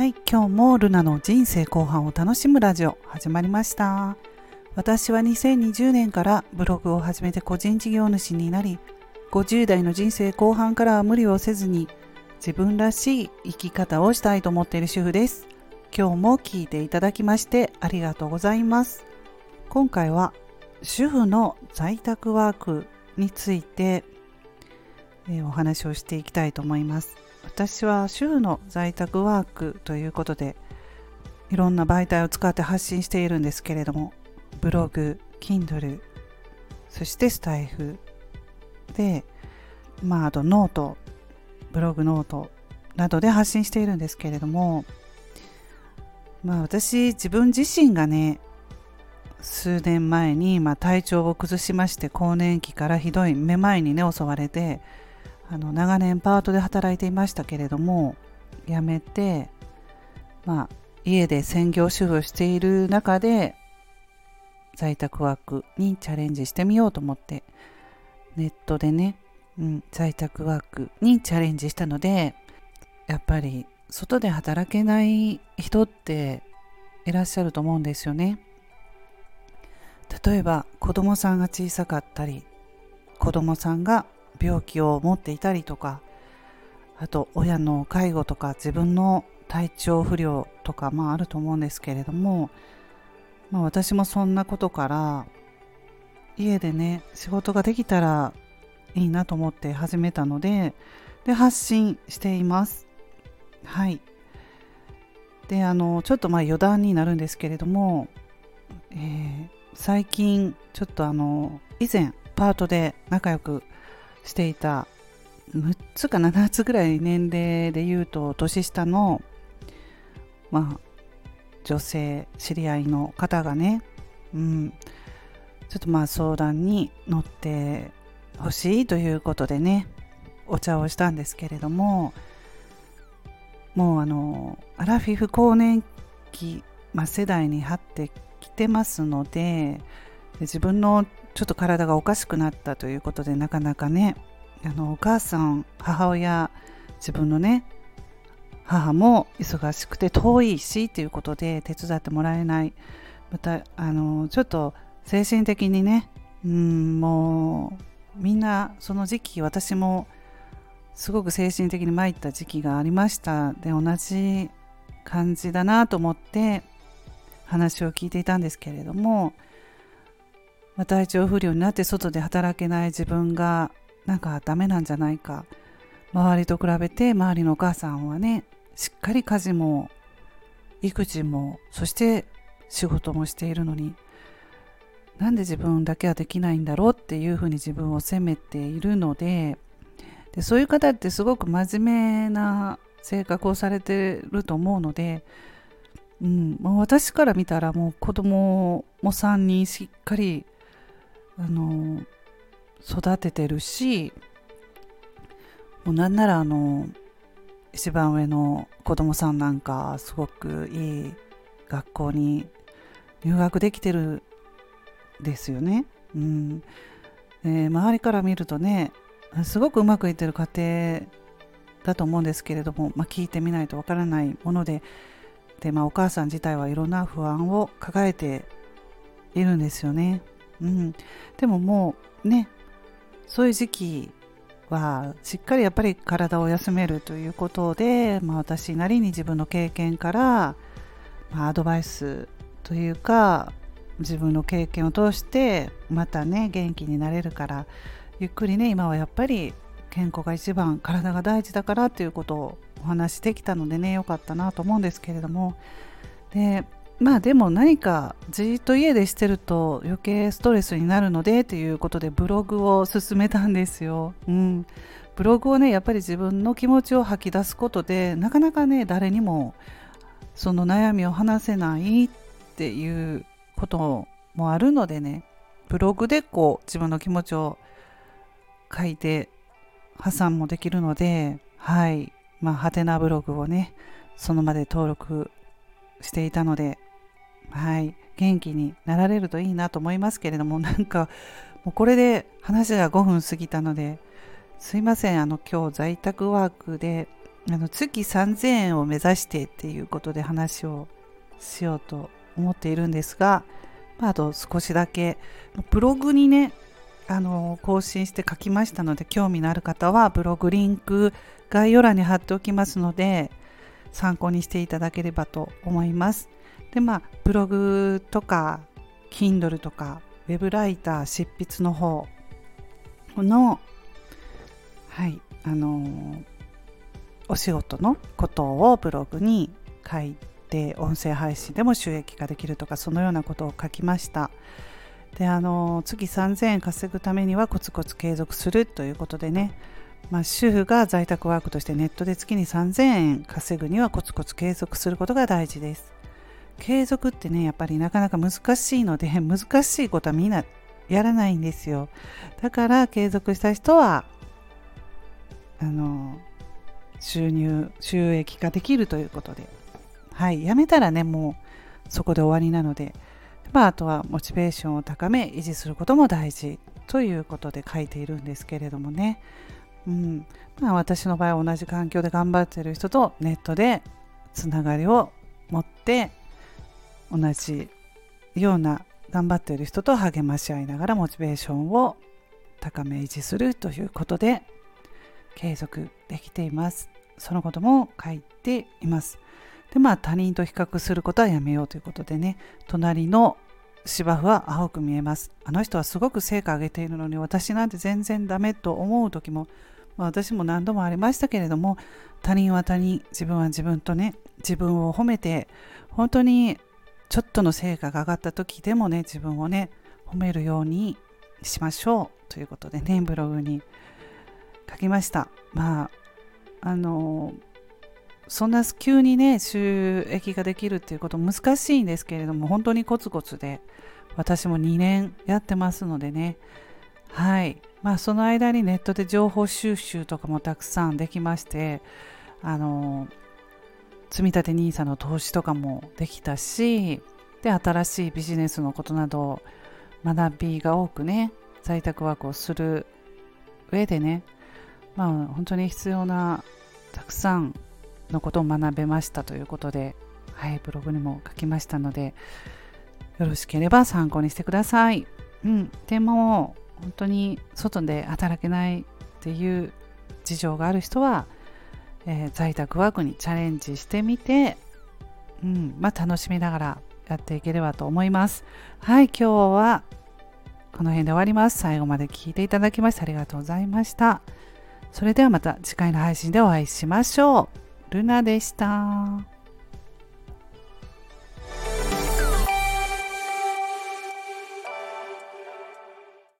はい今日もルナの人生後半を楽しむラジオ始まりました。私は2020年からブログを始めて個人事業主になり50代の人生後半からは無理をせずに自分らしい生き方をしたいと思っている主婦です。今日も聞いていただきましてありがとうございます。今回は主婦の在宅ワークについて、え、お話をしていきたいと思います。私は主婦の在宅ワークということでいろんな媒体を使って発信しているんですけれどもブログ、Kindle そしてスタイフ。でまああとノートブログノートなどで発信しているんですけれどもまあ私自分自身がね数年前に、まあ、体調を崩しまして更年期からひどいめまいにね襲われてあの長年パートで働いていましたけれども辞めて、まあ、家で専業主婦をしている中で在宅ワークにチャレンジしてみようと思ってネットでね、うん、在宅ワークにチャレンジしたのでやっぱり外で働けない人っていらっしゃると思うんですよね。例えば子供さんが小さかったり子供さんが病気を持っていたりとかあと親の介護とか自分の体調不良とかまああると思うんですけれども、まあ、私もそんなことから家でね仕事ができたらいいなと思って始めたのでで発信しています。はい。であのちょっとまあ余談になるんですけれども、えー、最近ちょっとあの以前パートで仲良くしていた6つか7つぐらい年齢で言うと年下のまあ女性知り合いの方がね、うん、ちょっとまあ相談に乗ってほしいということでねお茶をしたんですけれどももうあのアラフィフ更年期、まあ、世代に張ってきてますので自分のちょっと体がおかしくなったということでなかなかねあのお母さん母親自分のね母も忙しくて遠いしということで手伝ってもらえない。またあのちょっと精神的にねうんもうみんなその時期私もすごく精神的に参った時期がありました。で同じ感じだなと思って話を聞いていたんですけれどもまあ、体調不良になって外で働けない自分がなんかダメなんじゃないか。周りと比べて周りのお母さんはねしっかり家事も育児もそして仕事もしているのになんで自分だけはできないんだろうっていうふうに自分を責めているのででそういう方ってすごく真面目な性格をされてると思うので、うん、もう私から見たらもう子供も3人しっかりあの育ててるしもうなんならあの一番上の子供さんなんかすごくいい学校に入学できてるですよね。うん、え周りから見るとねすごくうまくいってる家庭だと思うんですけれども、まあ、聞いてみないとわからないものでで、まあ、お母さん自体はいろんな不安を抱えているんですよね。うん、でももうねそういう時期はしっかりやっぱり体を休めるということで、まあ、私なりに自分の経験から、まあ、アドバイスというか自分の経験を通してまたね元気になれるからゆっくりね今はやっぱり健康が一番体が大事だからということをお話しできたのでね良かったなと思うんですけれども。でまあでも何かじっと家でしてると余計ストレスになるのでということでブログを進めたんですよ。うん、ブログをねやっぱり自分の気持ちを吐き出すことでなかなかね誰にもその悩みを話せないっていうこともあるのでねブログでこう自分の気持ちを書いて破産もできるのではいまあハテナブログをねその場で登録していたのではい、元気になられるといいなと思いますけれども、なんか、もうこれで話が5分過ぎたので、すいません、あの、今日在宅ワークで、あの月3000円を目指してっていうことで話をしようと思っているんですが、まあ、あと少しだけブログにねあの更新して書きましたので興味のある方はブログリンク概要欄に貼っておきますので参考にしていただければと思います。でまあブログとか Kindle とかウェブライター執筆の方のはいあの、お仕事のことをブログに書いて音声配信でも収益ができるとかそのようなことを書きましたであのー、月3000円稼ぐためにはコツコツ継続するということでねまあ、主婦が在宅ワークとしてネットで月に3000円稼ぐにはコツコツ継続することが大事です。継続ってね、やっぱりなかなか難しいので、難しいことはみんなやらないんですよ。だから継続した人は、あの、収入、収益化できるということで。はい、やめたらね、もうそこで終わりなので、まあ、あとはモチベーションを高め、維持することも大事ということで書いているんですけれどもね。うんまあ、私の場合は同じ環境で頑張ってる人とネットでつながりを持って同じような頑張っている人と励まし合いながらモチベーションを高め維持するということで継続できています。そのことも書いています。でまあ他人と比較することはやめようということでね隣の芝生は青く見えます。あの人はすごく成果上げているのに私なんて全然ダメと思う時も、まあ、私も何度もありましたけれども他人は他人自分は自分とね自分を褒めて本当にちょっとの成果が上がった時でもね自分をね褒めるようにしましょう。ということでねブログに書きました。まああのそんな急にね収益ができるっていうこと難しいんですけれども本当にコツコツで私も2年やってますのでね。はい。まあその間にネットで情報収集とかもたくさんできましてあの積立 NISA の投資とかもできたしで新しいビジネスのことなど学びが多くね在宅ワークをする上でねまあ本当に必要なたくさんのことを学べましたということで、はい、ブログにも書きましたので、よろしければ参考にしてください。うん、でも、本当に外で働けないっていう事情がある人は、えー、在宅ワークにチャレンジしてみて、うんまあ、楽しみながらやっていければと思います。はい、今日はこの辺で終わります。最後まで聞いていただきましてありがとうございました。それではまた次回の配信でお会いしましょう。ルナでした。